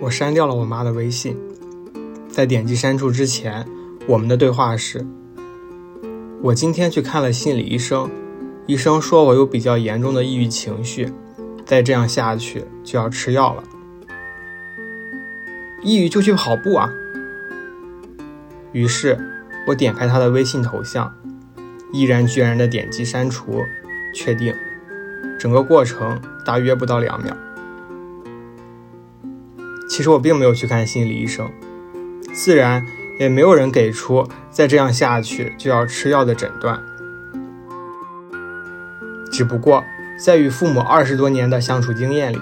我删掉了我妈的微信，在点击删除之前，我们的对话是：我今天去看了心理医生，医生说我有比较严重的抑郁情绪，再这样下去就要吃药了。抑郁就去跑步啊！于是，我点开他的微信头像，毅然决然的点击删除，确定。整个过程大约不到两秒。其实我并没有去看心理医生，自然也没有人给出再这样下去就要吃药的诊断。只不过在与父母二十多年的相处经验里，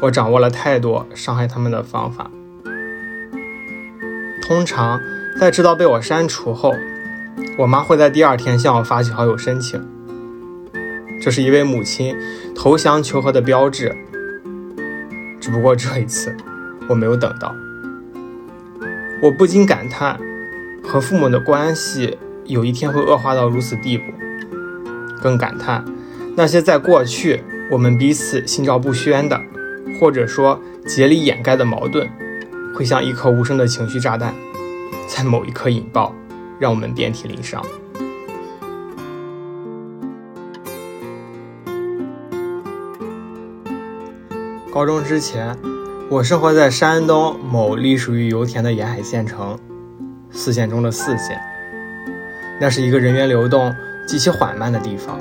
我掌握了太多伤害他们的方法。通常在知道被我删除后，我妈会在第二天向我发起好友申请，这是一位母亲投降求和的标志。只不过这一次，我没有等到。我不禁感叹，和父母的关系有一天会恶化到如此地步。更感叹，那些在过去我们彼此心照不宣的，或者说竭力掩盖的矛盾，会像一颗无声的情绪炸弹，在某一刻引爆，让我们遍体鳞伤。高中之前，我生活在山东某隶属于油田的沿海县城，四县中的四县。那是一个人员流动极其缓慢的地方，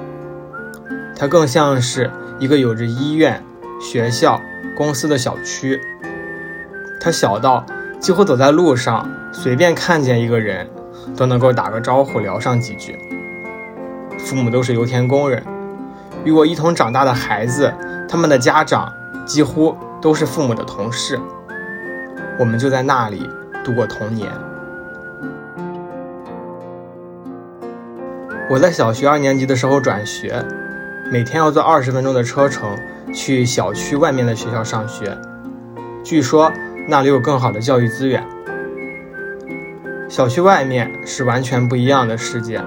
它更像是一个有着医院、学校、公司的小区。它小到几乎走在路上，随便看见一个人，都能够打个招呼聊上几句。父母都是油田工人，与我一同长大的孩子，他们的家长。几乎都是父母的同事，我们就在那里度过童年。我在小学二年级的时候转学，每天要坐二十分钟的车程去小区外面的学校上学。据说那里有更好的教育资源。小区外面是完全不一样的世界，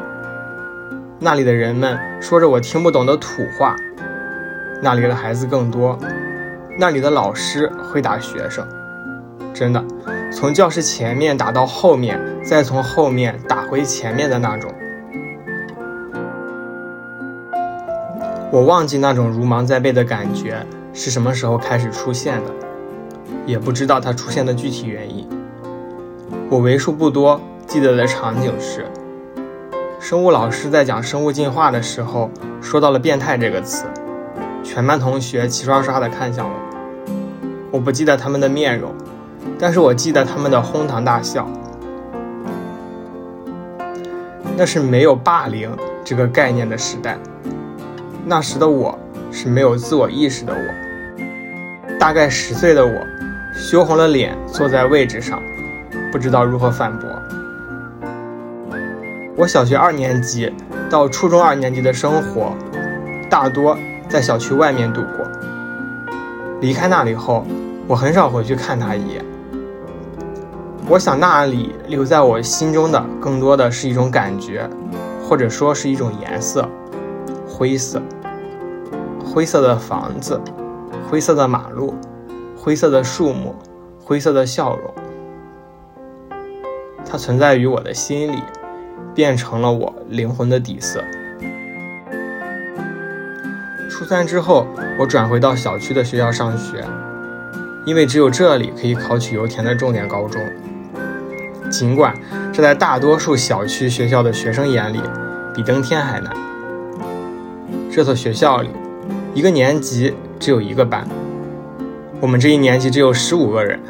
那里的人们说着我听不懂的土话，那里的孩子更多。那里的老师会打学生，真的，从教室前面打到后面，再从后面打回前面的那种。我忘记那种如芒在背的感觉是什么时候开始出现的，也不知道它出现的具体原因。我为数不多记得的场景是，生物老师在讲生物进化的时候说到了“变态”这个词，全班同学齐刷刷地看向我。我不记得他们的面容，但是我记得他们的哄堂大笑。那是没有霸凌这个概念的时代，那时的我是没有自我意识的我，大概十岁的我，羞红了脸坐在位置上，不知道如何反驳。我小学二年级到初中二年级的生活，大多在小区外面度过。离开那里后。我很少回去看他一眼。我想那里留在我心中的，更多的是一种感觉，或者说是一种颜色——灰色。灰色的房子，灰色的马路，灰色的树木，灰色的笑容。它存在于我的心里，变成了我灵魂的底色。初三之后，我转回到小区的学校上学。因为只有这里可以考取油田的重点高中，尽管这在大多数小区学校的学生眼里比登天还难。这所学校里，一个年级只有一个班，我们这一年级只有十五个人。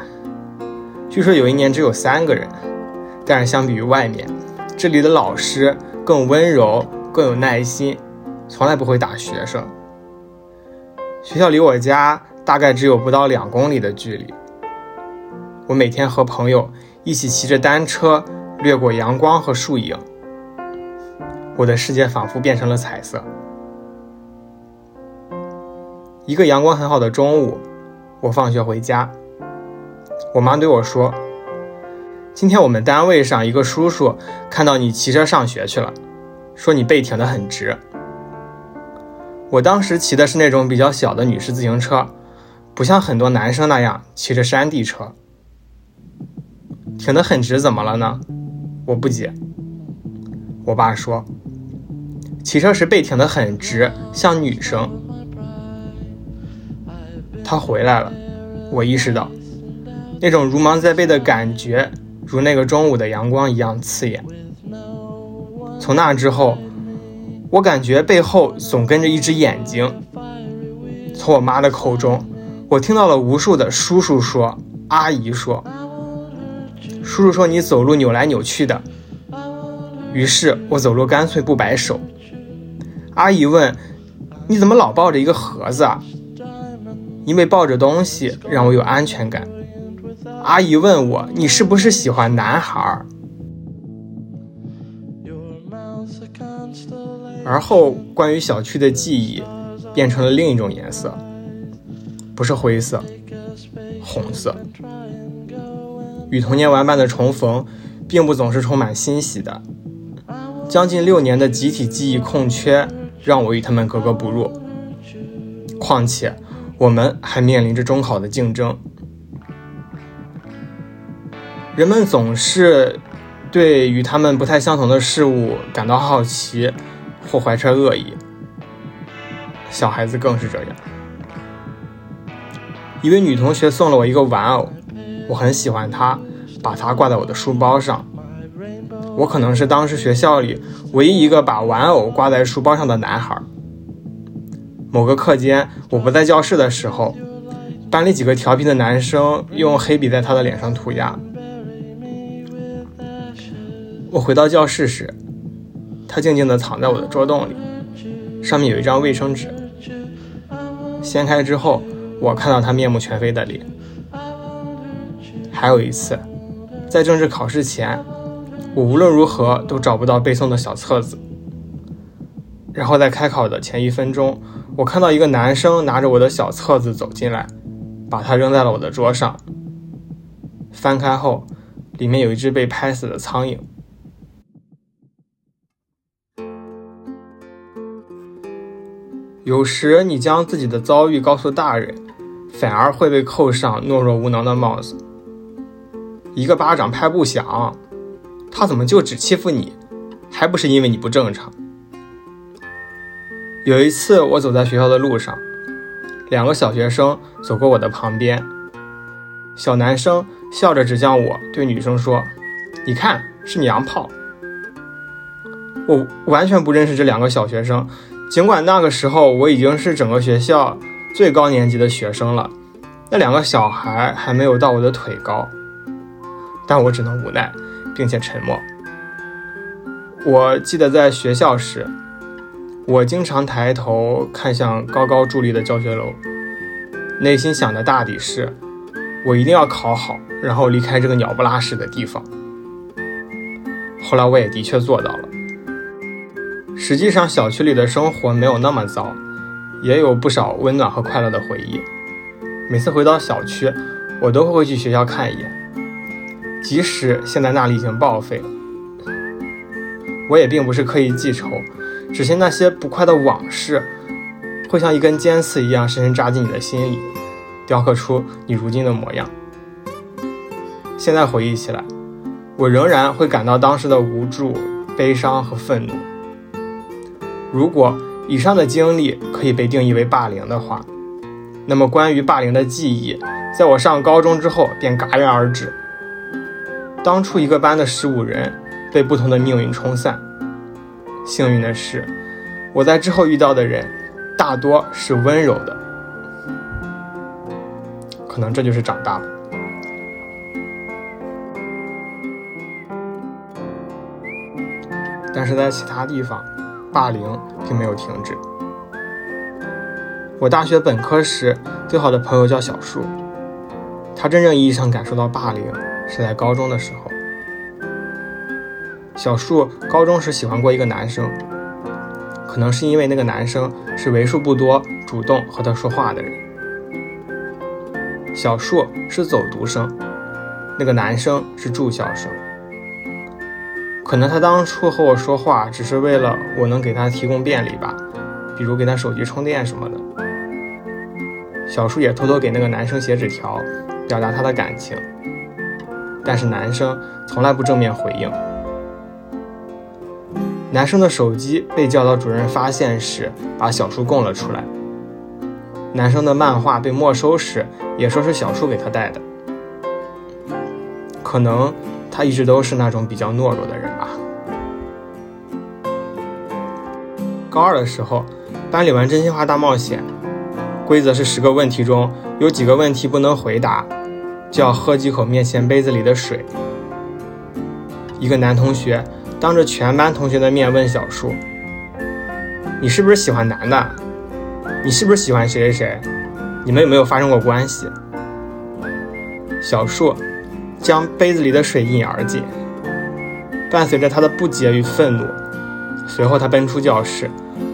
据说有一年只有三个人，但是相比于外面，这里的老师更温柔、更有耐心，从来不会打学生。学校离我家。大概只有不到两公里的距离。我每天和朋友一起骑着单车掠过阳光和树影，我的世界仿佛变成了彩色。一个阳光很好的中午，我放学回家，我妈对我说：“今天我们单位上一个叔叔看到你骑车上学去了，说你背挺得很直。”我当时骑的是那种比较小的女士自行车。不像很多男生那样骑着山地车。挺得很直，怎么了呢？我不解。我爸说，骑车时背挺得很直，像女生。他回来了，我意识到，那种如芒在背的感觉，如那个中午的阳光一样刺眼。从那之后，我感觉背后总跟着一只眼睛。从我妈的口中，我听到了无数的叔叔说、阿姨说。叔叔说你走路扭来扭去的，于是我走路干脆不摆手。阿姨问：“你怎么老抱着一个盒子啊？”因为抱着东西让我有安全感。阿姨问我：“你是不是喜欢男孩？”而后，关于小区的记忆变成了另一种颜色，不是灰色，红色。与童年玩伴的重逢，并不总是充满欣喜的。将近六年的集体记忆空缺，让我与他们格格不入。况且，我们还面临着中考的竞争。人们总是对与他们不太相同的事物感到好奇，或怀揣恶意。小孩子更是这样。一位女同学送了我一个玩偶。我很喜欢它，把它挂在我的书包上。我可能是当时学校里唯一一个把玩偶挂在书包上的男孩。某个课间，我不在教室的时候，班里几个调皮的男生用黑笔在他的脸上涂鸦。我回到教室时，他静静地藏在我的桌洞里，上面有一张卫生纸。掀开之后，我看到他面目全非的脸。还有一次，在政治考试前，我无论如何都找不到背诵的小册子。然后在开考的前一分钟，我看到一个男生拿着我的小册子走进来，把它扔在了我的桌上。翻开后，里面有一只被拍死的苍蝇。有时你将自己的遭遇告诉大人，反而会被扣上懦弱无能的帽子。一个巴掌拍不响，他怎么就只欺负你？还不是因为你不正常。有一次，我走在学校的路上，两个小学生走过我的旁边。小男生笑着指向我，对女生说：“你看，是娘炮。”我完全不认识这两个小学生，尽管那个时候我已经是整个学校最高年级的学生了，那两个小孩还没有到我的腿高。但我只能无奈，并且沉默。我记得在学校时，我经常抬头看向高高伫立的教学楼，内心想的大抵是：我一定要考好，然后离开这个鸟不拉屎的地方。后来我也的确做到了。实际上，小区里的生活没有那么糟，也有不少温暖和快乐的回忆。每次回到小区，我都会去学校看一眼。即使现在那里已经报废，我也并不是刻意记仇，只是那些不快的往事，会像一根尖刺一样深深扎进你的心里，雕刻出你如今的模样。现在回忆起来，我仍然会感到当时的无助、悲伤和愤怒。如果以上的经历可以被定义为霸凌的话，那么关于霸凌的记忆，在我上高中之后便戛然而止。当初一个班的十五人被不同的命运冲散。幸运的是，我在之后遇到的人大多是温柔的。可能这就是长大了。但是在其他地方，霸凌并没有停止。我大学本科时最好的朋友叫小树，他真正意义上感受到霸凌。是在高中的时候，小树高中时喜欢过一个男生，可能是因为那个男生是为数不多主动和他说话的人。小树是走读生，那个男生是住校生。可能他当初和我说话只是为了我能给他提供便利吧，比如给他手机充电什么的。小树也偷偷给那个男生写纸条，表达他的感情，但是男生从来不正面回应。男生的手机被教导主任发现时，把小树供了出来。男生的漫画被没收时，也说是小树给他带的。可能他一直都是那种比较懦弱的人吧。高二的时候，班里玩真心话大冒险，规则是十个问题中有几个问题不能回答，就要喝几口面前杯子里的水。一个男同学当着全班同学的面问小树：“你是不是喜欢男的？你是不是喜欢谁谁谁？你们有没有发生过关系？”小树将杯子里的水一饮而尽，伴随着他的不解与愤怒。随后，他奔出教室。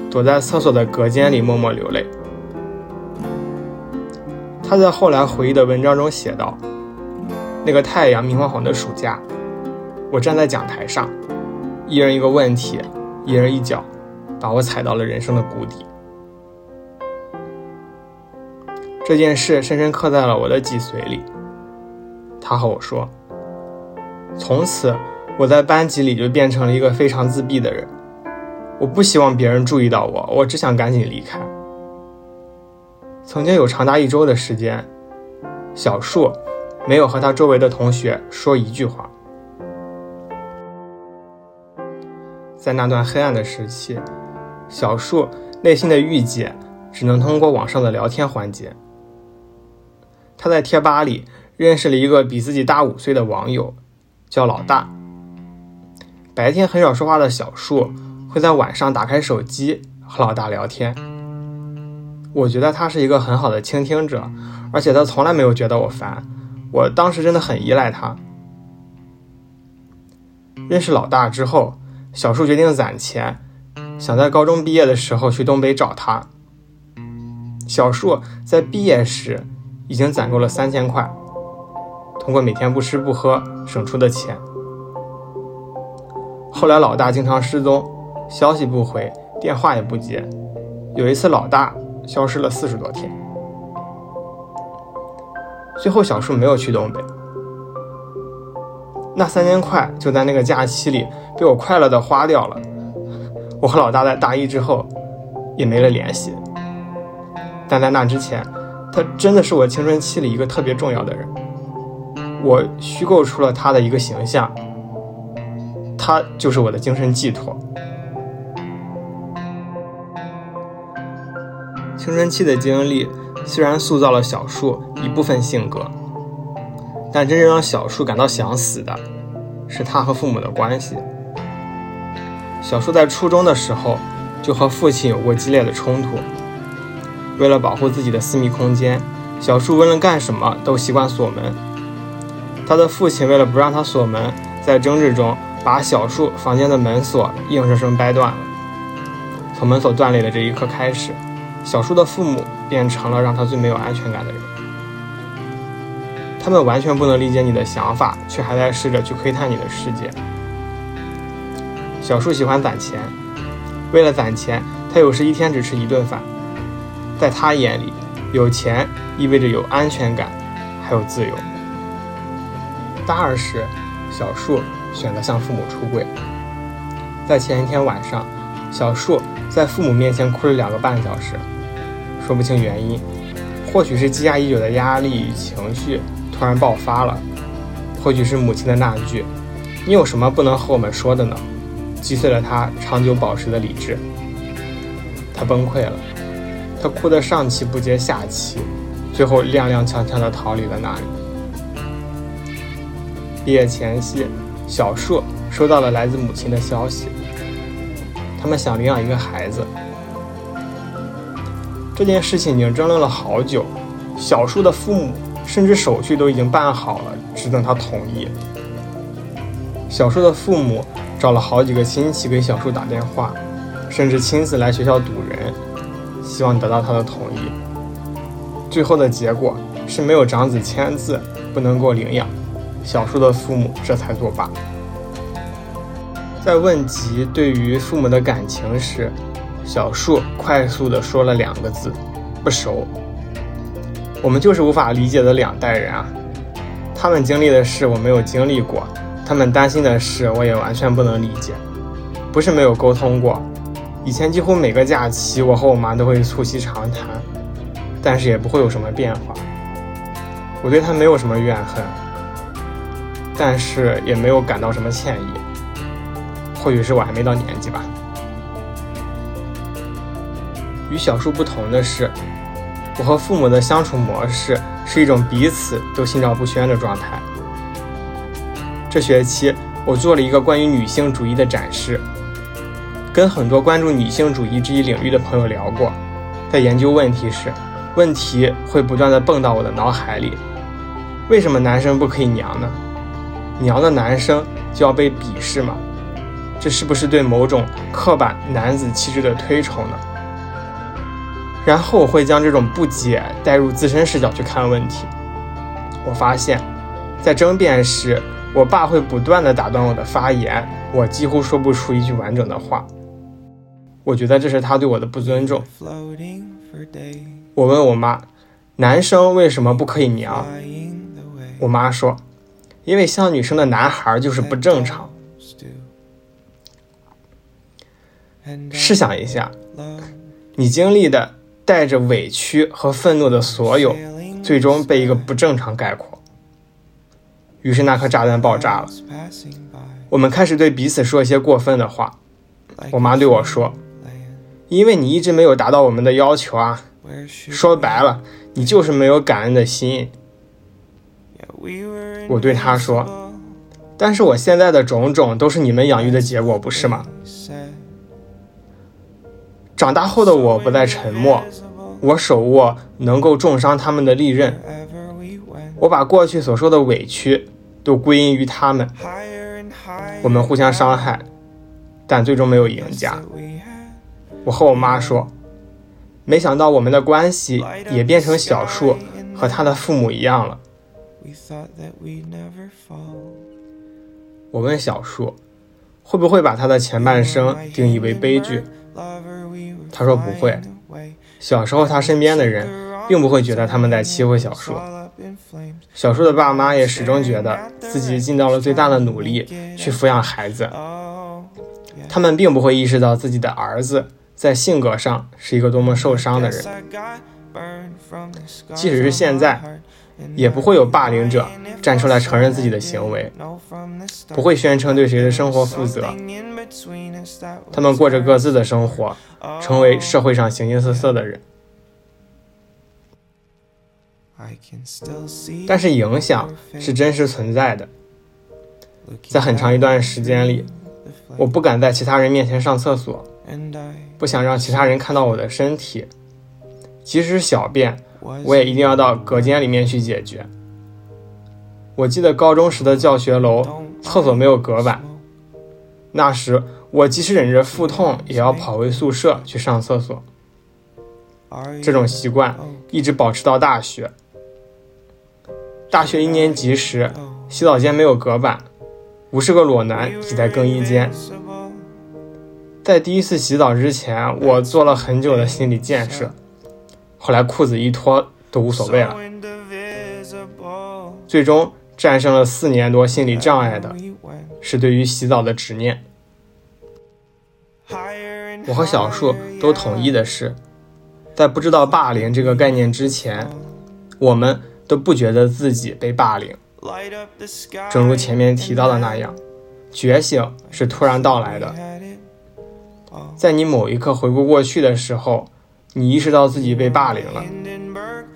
躲在厕所的隔间里默默流泪。他在后来回忆的文章中写道：“那个太阳明晃晃的暑假，我站在讲台上，一人一个问题，一人一脚，把我踩到了人生的谷底。”这件事深深刻在了我的脊髓里。他和我说：“从此，我在班级里就变成了一个非常自闭的人。”我不希望别人注意到我，我只想赶紧离开。曾经有长达一周的时间，小树没有和他周围的同学说一句话。在那段黑暗的时期，小树内心的郁结只能通过网上的聊天缓解。他在贴吧里认识了一个比自己大五岁的网友，叫老大。白天很少说话的小树。会在晚上打开手机和老大聊天。我觉得他是一个很好的倾听者，而且他从来没有觉得我烦。我当时真的很依赖他。认识老大之后，小树决定攒钱，想在高中毕业的时候去东北找他。小树在毕业时已经攒够了三千块，通过每天不吃不喝省出的钱。后来老大经常失踪。消息不回，电话也不接。有一次，老大消失了四十多天。最后，小树没有去东北。那三千块就在那个假期里被我快乐的花掉了。我和老大在大一之后也没了联系。但在那之前，他真的是我青春期里一个特别重要的人。我虚构出了他的一个形象，他就是我的精神寄托。青春期的经历虽然塑造了小树一部分性格，但真正让小树感到想死的，是他和父母的关系。小树在初中的时候就和父亲有过激烈的冲突。为了保护自己的私密空间，小树无论干什么都习惯锁门。他的父亲为了不让他锁门，在争执中把小树房间的门锁硬生生掰断了。从门锁断裂的这一刻开始。小树的父母变成了让他最没有安全感的人，他们完全不能理解你的想法，却还在试着去窥探你的世界。小树喜欢攒钱，为了攒钱，他有时一天只吃一顿饭。在他眼里，有钱意味着有安全感，还有自由。大二时，小树选择向父母出柜。在前一天晚上，小树在父母面前哭了两个半小时。说不清原因，或许是积压已久的压力与情绪突然爆发了，或许是母亲的那句“你有什么不能和我们说的呢”，击碎了他长久保持的理智。他崩溃了，他哭得上气不接下气，最后踉踉跄跄地逃离了那里。毕业前夕，小树收到了来自母亲的消息，他们想领养一个孩子。这件事情已经争论了好久，小树的父母甚至手续都已经办好了，只等他同意。小树的父母找了好几个亲戚给小树打电话，甚至亲自来学校堵人，希望得到他的同意。最后的结果是没有长子签字，不能够领养。小树的父母这才作罢。在问及对于父母的感情时，小树快速地说了两个字：“不熟。”我们就是无法理解的两代人啊！他们经历的事我没有经历过，他们担心的事我也完全不能理解。不是没有沟通过，以前几乎每个假期我和我妈都会促膝长谈，但是也不会有什么变化。我对她没有什么怨恨，但是也没有感到什么歉意。或许是我还没到年纪吧。与小树不同的是，我和父母的相处模式是一种彼此都心照不宣的状态。这学期我做了一个关于女性主义的展示，跟很多关注女性主义这一领域的朋友聊过，在研究问题时，问题会不断的蹦到我的脑海里：为什么男生不可以娘呢？娘的男生就要被鄙视吗？这是不是对某种刻板男子气质的推崇呢？然后我会将这种不解带入自身视角去看问题。我发现，在争辩时，我爸会不断的打断我的发言，我几乎说不出一句完整的话。我觉得这是他对我的不尊重。我问我妈，男生为什么不可以娘？我妈说，因为像女生的男孩就是不正常。试想一下，你经历的。带着委屈和愤怒的所有，最终被一个不正常概括。于是那颗炸弹爆炸了，我们开始对彼此说一些过分的话。我妈对我说：“因为你一直没有达到我们的要求啊，说白了，你就是没有感恩的心。”我对他说：“但是我现在的种种都是你们养育的结果，不是吗？”长大后的我不再沉默，我手握能够重伤他们的利刃。我把过去所受的委屈都归因于他们。我们互相伤害，但最终没有赢家。我和我妈说，没想到我们的关系也变成小树和他的父母一样了。我问小树，会不会把他的前半生定义为悲剧？他说不会。小时候，他身边的人并不会觉得他们在欺负小树。小树的爸妈也始终觉得自己尽到了最大的努力去抚养孩子。他们并不会意识到自己的儿子在性格上是一个多么受伤的人。即使是现在。也不会有霸凌者站出来承认自己的行为，不会宣称对谁的生活负责。他们过着各自的生活，成为社会上形形色色的人。但是影响是真实存在的。在很长一段时间里，我不敢在其他人面前上厕所，不想让其他人看到我的身体，即使小便。我也一定要到隔间里面去解决。我记得高中时的教学楼厕所没有隔板，那时我即使忍着腹痛也要跑回宿舍去上厕所。这种习惯一直保持到大学。大学一年级时，洗澡间没有隔板，五十个裸男挤在更衣间。在第一次洗澡之前，我做了很久的心理建设。后来裤子一脱都无所谓了，最终战胜了四年多心理障碍的是对于洗澡的执念。我和小树都同意的是，在不知道霸凌这个概念之前，我们都不觉得自己被霸凌。正如前面提到的那样，觉醒是突然到来的，在你某一刻回顾过去的时候。你意识到自己被霸凌了，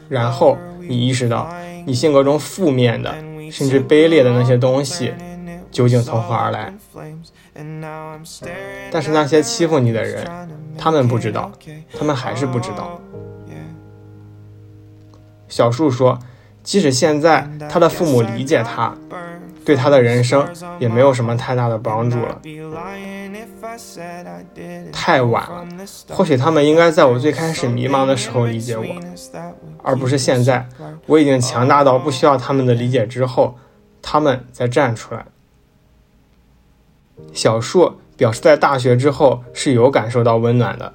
然后你意识到你性格中负面的，甚至卑劣的那些东西究竟从何而来。但是那些欺负你的人，他们不知道，他们还是不知道。小树说，即使现在他的父母理解他。对他的人生也没有什么太大的帮助了，太晚了。或许他们应该在我最开始迷茫的时候理解我，而不是现在我已经强大到不需要他们的理解之后，他们再站出来。小树表示，在大学之后是有感受到温暖的，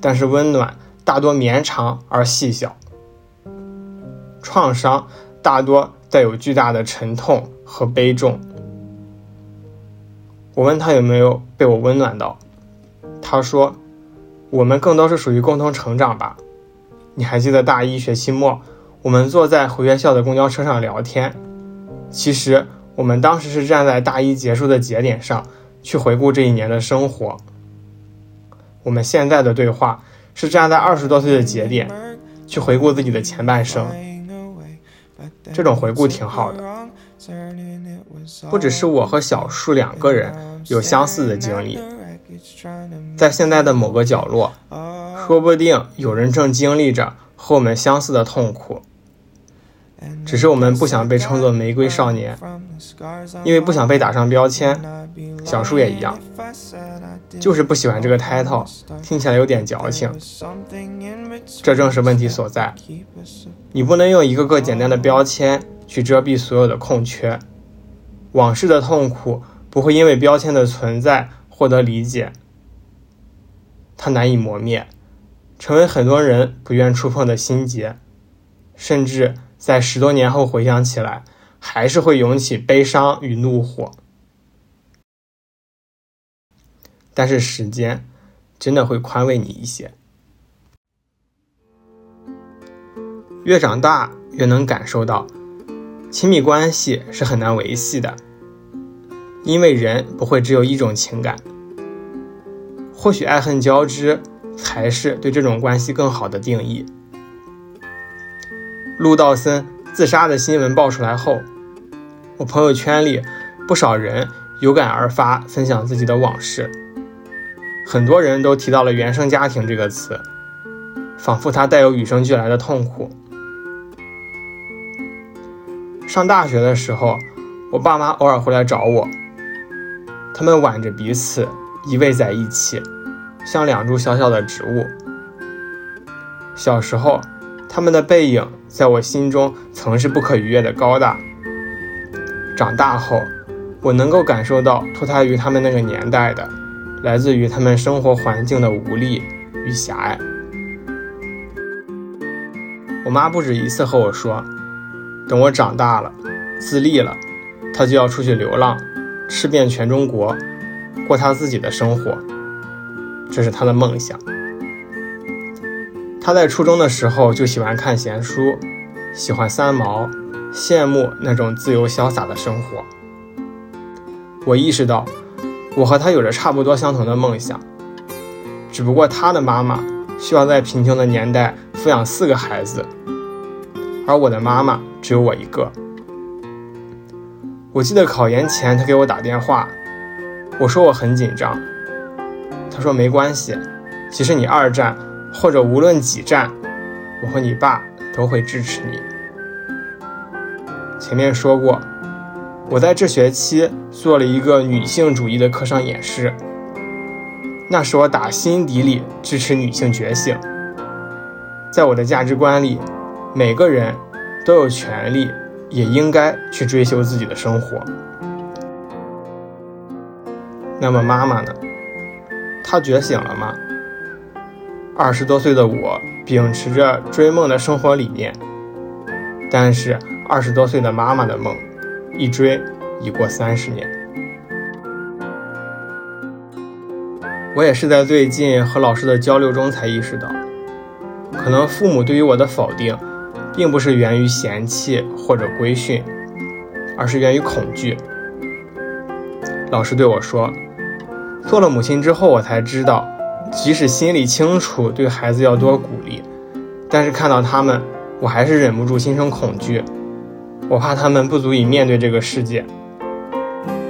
但是温暖大多绵长而细小。创伤大多带有巨大的沉痛和悲重。我问他有没有被我温暖到，他说：“我们更多是属于共同成长吧。”你还记得大一学期末，我们坐在回学校的公交车上聊天？其实我们当时是站在大一结束的节点上去回顾这一年的生活。我们现在的对话是站在二十多岁的节点去回顾自己的前半生。这种回顾挺好的，不只是我和小树两个人有相似的经历，在现在的某个角落。说不定有人正经历着和我们相似的痛苦，只是我们不想被称作玫瑰少年，因为不想被打上标签。小树也一样，就是不喜欢这个 title，听起来有点矫情。这正是问题所在，你不能用一个个简单的标签去遮蔽所有的空缺。往事的痛苦不会因为标签的存在获得理解，它难以磨灭。成为很多人不愿触碰的心结，甚至在十多年后回想起来，还是会涌起悲伤与怒火。但是时间真的会宽慰你一些。越长大，越能感受到，亲密关系是很难维系的，因为人不会只有一种情感，或许爱恨交织。才是对这种关系更好的定义。陆道森自杀的新闻爆出来后，我朋友圈里不少人有感而发，分享自己的往事。很多人都提到了“原生家庭”这个词，仿佛它带有与生俱来的痛苦。上大学的时候，我爸妈偶尔会来找我，他们挽着彼此依偎在一起。像两株小小的植物。小时候，他们的背影在我心中曾是不可逾越的高大。长大后，我能够感受到脱胎于他们那个年代的，来自于他们生活环境的无力与狭隘。我妈不止一次和我说，等我长大了，自立了，她就要出去流浪，吃遍全中国，过她自己的生活。这是他的梦想。他在初中的时候就喜欢看闲书，喜欢三毛，羡慕那种自由潇洒的生活。我意识到，我和他有着差不多相同的梦想，只不过他的妈妈需要在贫穷的年代抚养四个孩子，而我的妈妈只有我一个。我记得考研前，他给我打电话，我说我很紧张。他说：“没关系，其实你二战或者无论几战，我和你爸都会支持你。”前面说过，我在这学期做了一个女性主义的课上演示，那是我打心底里支持女性觉醒。在我的价值观里，每个人都有权利，也应该去追求自己的生活。那么妈妈呢？她觉醒了吗？二十多岁的我秉持着追梦的生活理念，但是二十多岁的妈妈的梦，一追已过三十年。我也是在最近和老师的交流中才意识到，可能父母对于我的否定，并不是源于嫌弃或者规训，而是源于恐惧。老师对我说。做了母亲之后，我才知道，即使心里清楚对孩子要多鼓励，但是看到他们，我还是忍不住心生恐惧。我怕他们不足以面对这个世界。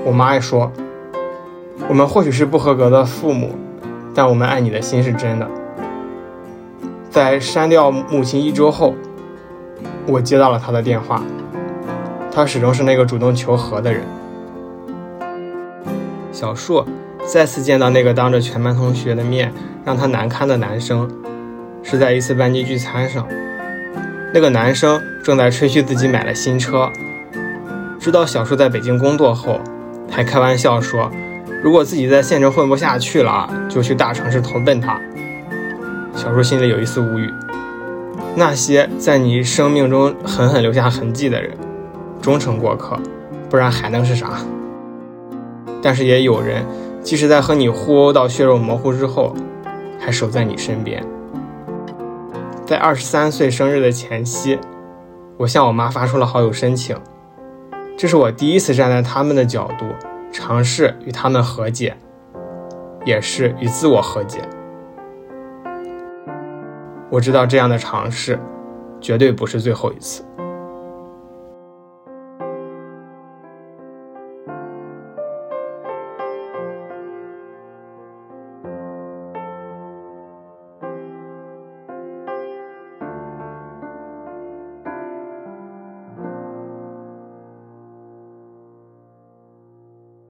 我妈也说，我们或许是不合格的父母，但我们爱你的心是真的。在删掉母亲一周后，我接到了她的电话，她始终是那个主动求和的人。小硕。再次见到那个当着全班同学的面让他难堪的男生，是在一次班级聚餐上。那个男生正在吹嘘自己买了新车。知道小树在北京工作后，还开玩笑说，如果自己在县城混不下去了，就去大城市投奔他。小树心里有一丝无语。那些在你生命中狠狠留下痕迹的人，终成过客，不然还能是啥？但是也有人，即使在和你互殴到血肉模糊之后，还守在你身边。在二十三岁生日的前夕，我向我妈发出了好友申请，这是我第一次站在他们的角度，尝试与他们和解，也是与自我和解。我知道这样的尝试，绝对不是最后一次。